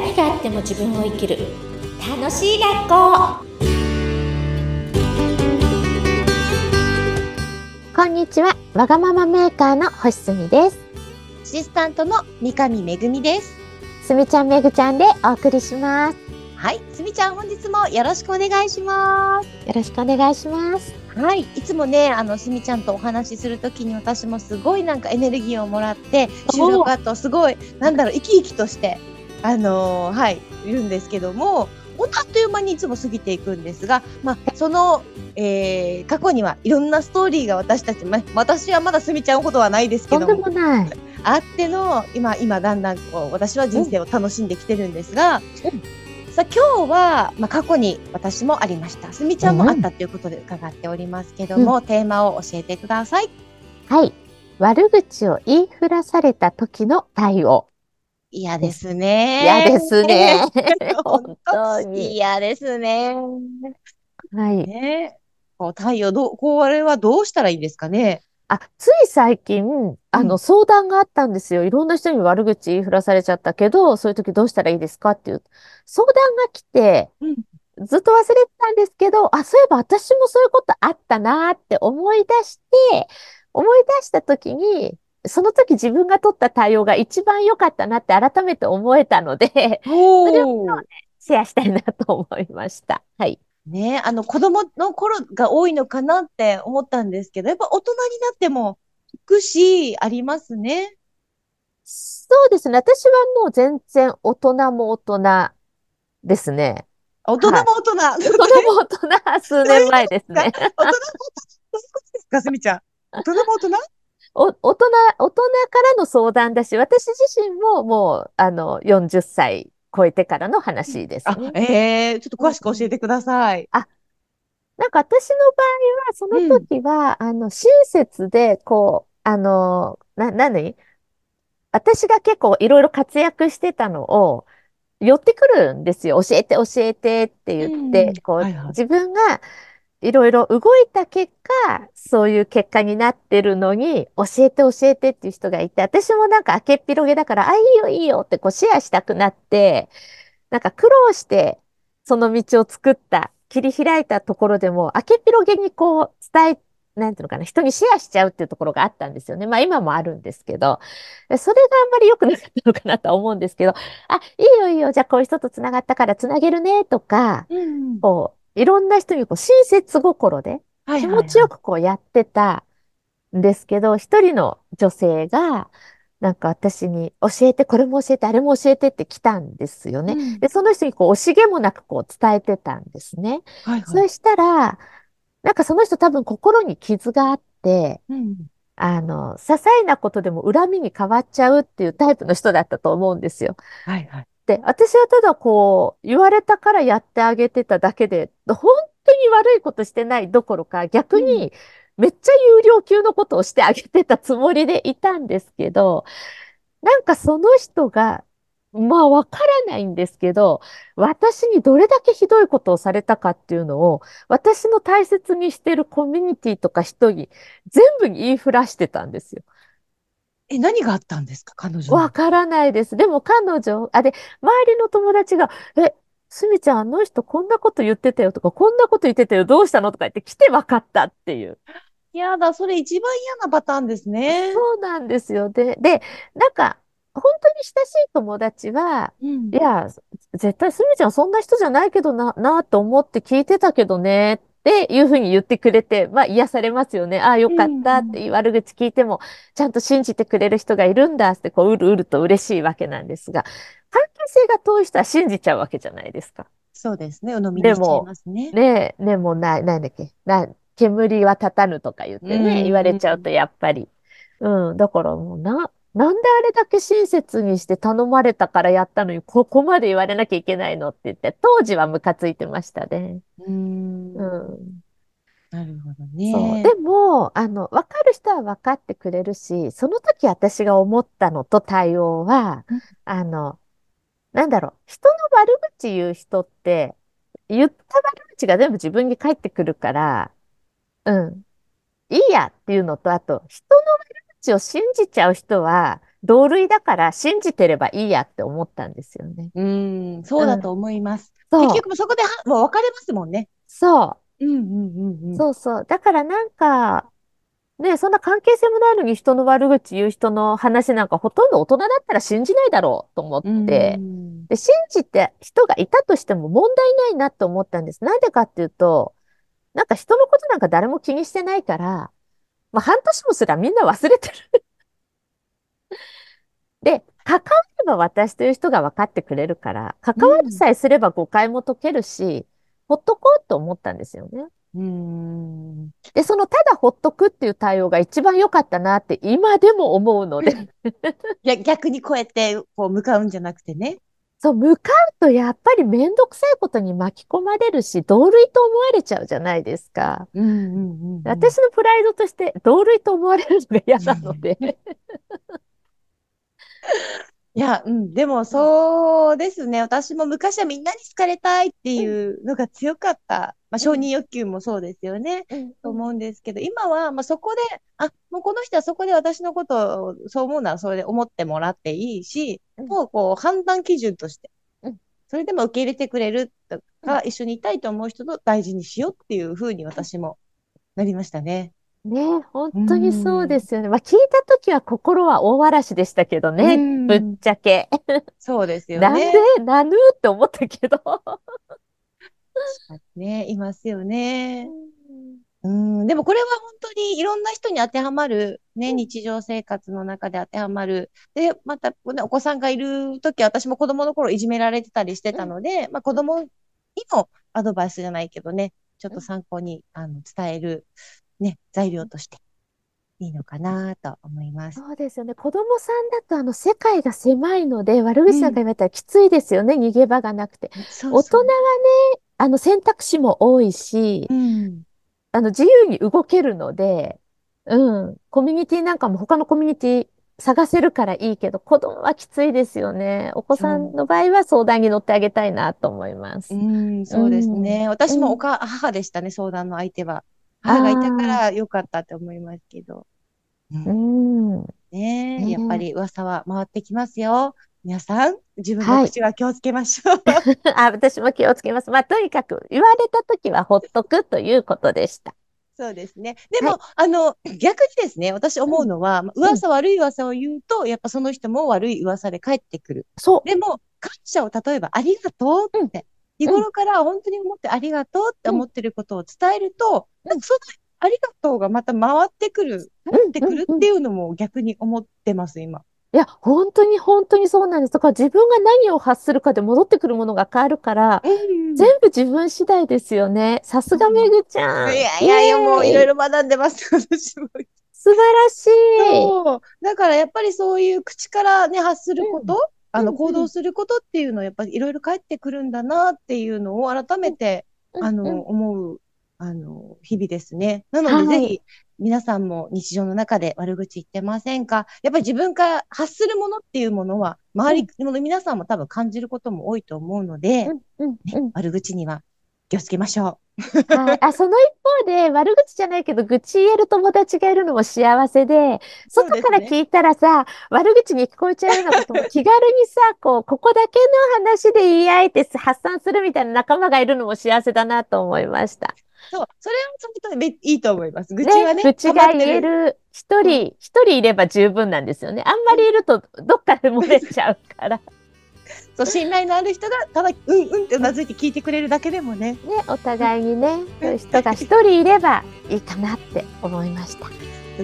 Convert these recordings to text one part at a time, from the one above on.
何があっても自分を生きる。楽しい学校。こんにちは。わがままメーカーの星住です。アシスタントの三上めぐみです。すみちゃんめぐちゃんでお送りします。はい。すみちゃん本日もよろしくお願いします。よろしくお願いします。はい。いつもね、あの、すみちゃんとお話しするときに私もすごいなんかエネルギーをもらって、収録後すごい、なんだろう、生き生きとして、あのー、はい、いるんですけども、本当あっという間にいつも過ぎていくんですが、まあ、その、えー、過去にはいろんなストーリーが私たち、ま、私はまだすみちゃんほどはないですけども、あっての、今、今だんだんこう、私は人生を楽しんできてるんですが、さあ今日は、まあ、過去に私もありました。すみちゃんもあったということで伺っておりますけども、うん、テーマを教えてください。はい。悪口を言いふらされた時の対応。嫌ですね。嫌ですね。本当に。嫌ですね。はい。ね、こう対応、どう、これはどうしたらいいですかね。あ、つい最近、あの、相談があったんですよ。いろんな人に悪口言いふらされちゃったけど、そういう時どうしたらいいですかっていう相談が来て、ずっと忘れてたんですけど、あ、そういえば私もそういうことあったなって思い出して、思い出した時に、その時自分が取った対応が一番良かったなって改めて思えたので、それを、ね、シェアしたいなと思いました。はい。ね、あの子供の頃が多いのかなって思ったんですけど、やっぱ大人になっても聞くし、ありますね。そうですね。私はもう全然大人も大人ですね。大人も大人。はい、大人も大人、数年前ですね。大人も大人。どういうことですか、すみちゃん。大人も大人？お大人、大人からの相談だし、私自身ももう、あの、40歳超えてからの話です、ね。あ、ええー、ちょっと詳しく教えてください。あ、なんか私の場合は、その時は、うん、あの、親切で、こう、あの、な、なに私が結構いろいろ活躍してたのを、寄ってくるんですよ。教えて、教えてって言って、うん、こう、はいはい、自分がいろいろ動いた結果、そういう結果になってるのに、教えて教えてっていう人がいて、私もなんか明けっぴろげだから、あ、いいよいいよってこうシェアしたくなって、なんか苦労してその道を作った、切り開いたところでも、明けっぴろげにこう伝え、なんていうのかな、人にシェアしちゃうっていうところがあったんですよね。まあ今もあるんですけど、それがあんまり良くなかったのかなと思うんですけど、あ、いいよいいよ、じゃあこういう人と繋がったから繋げるねとか、うん、こう、いろんな人にこう親切心で気持ちよくこうやってたんですけど、一人の女性が、なんか私に教えて、これも教えて、あれも教えてって来たんですよね。うん、で、その人にこう惜しげもなくこう伝えてたんですね。はいはい、そしたら、なんかその人多分心に傷があって、うん、あの、些細なことでも恨みに変わっちゃうっていうタイプの人だったと思うんですよ。はいはい。、私はただこう、言われたからやってあげてただけで、本当に悪いことしてないどころか、逆にめっちゃ有料級のことをしてあげてたつもりでいたんですけど、なんかその人が、まあわからないんですけど、私にどれだけひどいことをされたかっていうのを、私の大切にしてるコミュニティとか人に全部に言いふらしてたんですよ。え、何があったんですか彼女わからないです。でも彼女、あ、で、周りの友達が、え、すみちゃん、あの人こんなこと言ってたよとか、こんなこと言ってたよ、どうしたのとか言って来て分かったっていう。やだ、それ一番嫌なパターンですね。そうなんですよ。で、で、なんか、本当に親しい友達は、うん、いや、絶対すみちゃんそんな人じゃないけどな、なと思って聞いてたけどねっていうふうに言ってくれて、まあ癒されますよね。ああ、よかったって悪口聞いても、ちゃんと信じてくれる人がいるんだって、こう、うるうると嬉しいわけなんですが、関係性が遠い人は信じちゃうわけじゃないですか。そうですね。鵜呑みにしちゃいますね。ねねもうな、なんだっけ？な、煙は立たぬとか言ってね、言われちゃうとやっぱり。うん、だからもうな、なんであれだけ親切にして頼まれたからやったのに、ここまで言われなきゃいけないのって言って、当時はムカついてましたね。うん。うん。なるほどね。そう。でも、あの、わかる人は分かってくれるし、その時私が思ったのと対応は、あの、なんだろう、人の悪口言う人って、言った悪口が全部自分に返ってくるから、うん。いいやっていうのと、あと、人の悪口を信じちゃう人は、同類だから信じてればいいやって思ったんですよね。うん、そうだと思います。そう結局そこではもう別れますもんね。そう。うんうんうんうん。そうそう。だからなんか、ね、そんな関係性もないのに人の悪口言う人の話なんかほとんど大人だったら信じないだろうと思っうんて、で、信じて人がいたとしても問題ないなと思ったんです。なんでかっていうと、なんか人のことなんか誰も気にしてないから、まあ半年もすらみんな忘れてる。で、関われば私という人が分かってくれるから、関わりさえすれば誤解も解けるし、ほっとこうと思ったんですよね。うん。で、そのただほっとくっていう対応が一番良かったなって今でも思うので、いや、逆にこうやって、こう、向かうんじゃなくてね。そう、向かうとやっぱりめんどくさいことに巻き込まれるし、同類と思われちゃうじゃないですか。うんうんうんうん。私のプライドとして同類と思われるのが嫌なので。いや、うん、でもそうですね。私も昔はみんなに好かれたいっていうのが強かった。まあ、承認欲求もそうですよね。と思うんですけど、今は、まあ、そこで、あ、もうこの人はそこで私のことをそう思うならそれで思ってもらっていいし、うんもうこう判断基準としてうん、それでも受け入れてくれるとか、一緒にいたいと思う人と大事にしようっていうふうに私もなりましたね。ね、本当にそうですよね。まあ聞いたときは心は大嵐でしたけどね、うんぶっちゃけ。そうですよなんねで。なぬって思ったけど。ね、いますよね。うん、でもこれは本当にいろんな人に当てはまる、ね、日常生活の中で当てはまる。で、また、ね、お子さんがいるとき、私も子供の頃いじめられてたりしてたので、まあ子供にもアドバイスじゃないけどね、ちょっと参考に、あの、伝える、ね、材料としていいのかなと思います。そうですよね。子供さんだとあの世界が狭いので悪口なんか言われたらきついですよね。逃げ場がなくて。そう大人はそうね、あの選択肢も多いしう、ん。あの自由に動けるので、うん、コミュニティなんかも他のコミュニティ探せるからいいけど、子供はきついですよね。お子さんの場合は相談に乗ってあげたいなと思います。うん、そうですね。私もおか、母でしたね、相談の相手は。母がいたからよかったって思いますけど。うんうん。ねえ、やっぱり噂は回ってきますよ。皆さん、自分はいの口は気をつけましょう。あ、私も気をつけます。まあ、とにかく言われたときはほっとくということでした。そうですね。でも、あの、逆にですね、私思うのは、まあ噂、悪い噂を言うと、やっぱその人も悪い噂で返ってくる。そう。でも、感謝を例えば、ありがとうって、日頃から本当に思ってありがとうって思ってることを伝えると、うんなんかそのありがとうがまた回ってくる、うんってくるっていうのも逆に思ってます、今。いや、本当に本当にそうなんです。だから自分が何を発するかで戻ってくるものが変わるから、うん全部自分次第ですよね。さすがめぐちゃん。いやいやいや、もういろいろ。ろ学んでます、私も。素晴らしい。そう。だからやっぱりそういう口からね、発すること、あの、うん行動することっていうのはやっぱりいろいろ返ってくるんだなっていうのを改めて、あの、思う、あの、日々ですね。なので、はいぜひ、皆さんも日常の中で悪口言ってませんか？やっぱり自分から発するものっていうものは、周りの皆さんも多分感じることも多いと思うので、悪口には気をつけましょはい。あ、その一方で、悪口じゃないけど、愚痴言える友達がいるのも幸せで、外から聞いたらさ、悪口に聞こえちゃうようなことも気軽にさ、こう、ここだけの話で言い合えて発散するみたいな仲間がいるのも幸せだなと思いました。う。そう。それはちょっとめいいと思います。愚痴はね、愚痴が言える一人、一人いれば十分なんですよね。あんまりいると、どっかで漏れちゃうから。そう、信頼のある人が、ただ、うんうんってうなずいて聞いてくれるだけでもね、ね、お互いにね、そういう人が一人いればいいかなって思いました。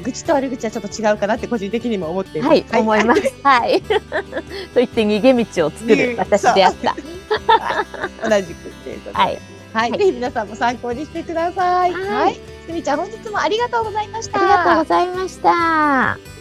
愚痴と悪口はちょっと違うかなって個人的にも思っています。はい、思います。はい。と言って逃げ道を作る私であった。同じくっていうことで。はい。はい。はいぜひ皆さんも参考にしてください。はいはい。すみちゃん、本日もありがとうございました。ありがとうございました。